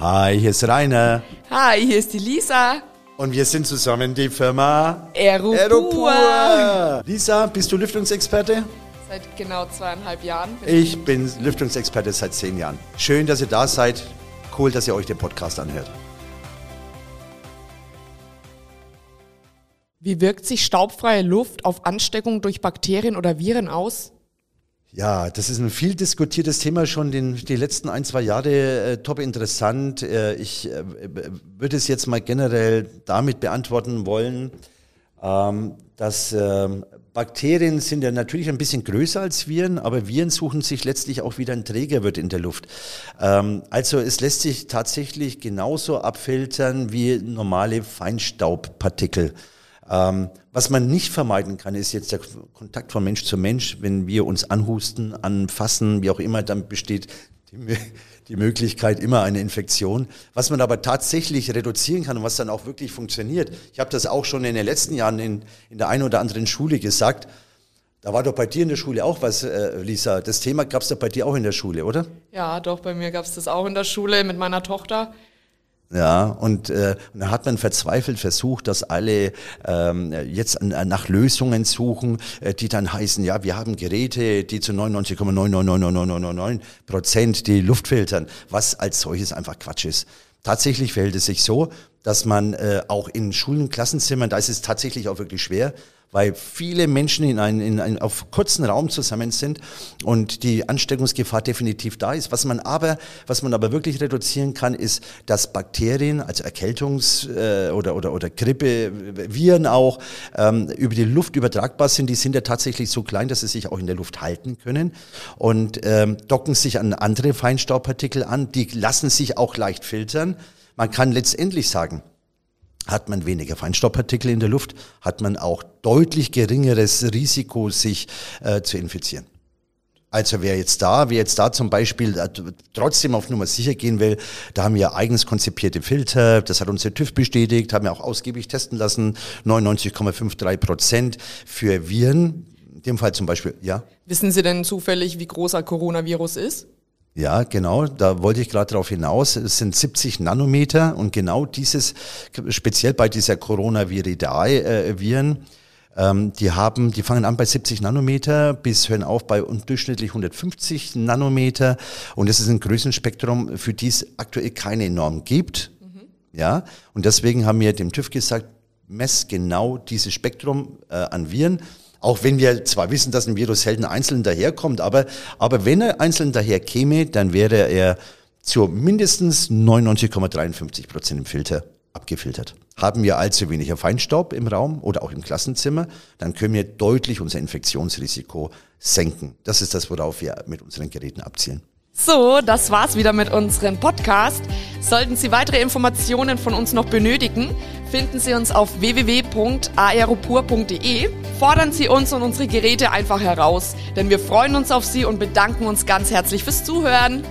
Hi, hier ist Rainer. Hi, hier ist die Lisa. Und wir sind zusammen die Firma Aeropur. Aeropur. Lisa, bist du Lüftungsexperte? Seit genau zweieinhalb Jahren. bin Ich bin Lüftungsexperte seit zehn Jahren. Schön, dass ihr da seid. Cool, dass ihr euch den Podcast anhört. Wie wirkt sich staubfreie Luft auf Ansteckung durch Bakterien oder Viren aus? Ja, das ist ein viel diskutiertes Thema schon den, die letzten ein, zwei Jahre äh, top interessant. Äh, ich äh, würde es jetzt mal generell damit beantworten wollen, ähm, dass ähm, Bakterien sind ja natürlich ein bisschen größer als Viren, aber Viren suchen sich letztlich auch wieder ein Trägerwirt in der Luft. Ähm, also es lässt sich tatsächlich genauso abfiltern wie normale Feinstaubpartikel. Ähm, was man nicht vermeiden kann, ist jetzt der Kontakt von Mensch zu Mensch. Wenn wir uns anhusten, anfassen, wie auch immer, dann besteht die, die Möglichkeit immer eine Infektion. Was man aber tatsächlich reduzieren kann und was dann auch wirklich funktioniert. Ich habe das auch schon in den letzten Jahren in, in der einen oder anderen Schule gesagt. Da war doch bei dir in der Schule auch was, äh, Lisa. Das Thema gab es doch bei dir auch in der Schule, oder? Ja, doch, bei mir gab es das auch in der Schule mit meiner Tochter. Ja, und, äh, und dann hat man verzweifelt versucht, dass alle ähm, jetzt an, nach Lösungen suchen, äh, die dann heißen, ja, wir haben Geräte, die zu 99,99999 Prozent die Luft filtern, was als solches einfach Quatsch ist. Tatsächlich verhält es sich so, dass man äh, auch in Schulen, Klassenzimmern, da ist es tatsächlich auch wirklich schwer, weil viele Menschen in einen, in einen auf kurzen Raum zusammen sind und die Ansteckungsgefahr definitiv da ist. Was man aber, was man aber wirklich reduzieren kann, ist, dass Bakterien, also Erkältungs- äh, oder, oder, oder Grippe, Viren auch, ähm, über die Luft übertragbar sind. Die sind ja tatsächlich so klein, dass sie sich auch in der Luft halten können und ähm, docken sich an andere Feinstaubpartikel an. Die lassen sich auch leicht filtern. Man kann letztendlich sagen, hat man weniger Feinstaubpartikel in der Luft, hat man auch deutlich geringeres Risiko, sich äh, zu infizieren. Also wer jetzt da, wer jetzt da zum Beispiel äh, trotzdem auf Nummer sicher gehen will, da haben wir eigens konzipierte Filter, das hat uns der TÜV bestätigt, haben wir auch ausgiebig testen lassen, 99,53 Prozent für Viren, in dem Fall zum Beispiel, ja. Wissen Sie denn zufällig, wie groß ein Coronavirus ist? Ja, genau, da wollte ich gerade darauf hinaus. Es sind 70 Nanometer und genau dieses, speziell bei dieser Coronaviride-Viren, ähm, die haben, die fangen an bei 70 Nanometer bis hören auf bei durchschnittlich 150 Nanometer und das ist ein Größenspektrum, für die es aktuell keine Norm gibt. Mhm. Ja, und deswegen haben wir dem TÜV gesagt, mess genau dieses Spektrum äh, an Viren auch wenn wir zwar wissen, dass ein Virus selten einzeln daherkommt, aber, aber wenn er einzeln daherkäme, dann wäre er zu mindestens 99,53 Prozent im Filter abgefiltert. Haben wir allzu weniger Feinstaub im Raum oder auch im Klassenzimmer, dann können wir deutlich unser Infektionsrisiko senken. Das ist das, worauf wir mit unseren Geräten abzielen. So, das war's wieder mit unserem Podcast. Sollten Sie weitere Informationen von uns noch benötigen, finden Sie uns auf www.aeropur.de. Fordern Sie uns und unsere Geräte einfach heraus, denn wir freuen uns auf Sie und bedanken uns ganz herzlich fürs Zuhören.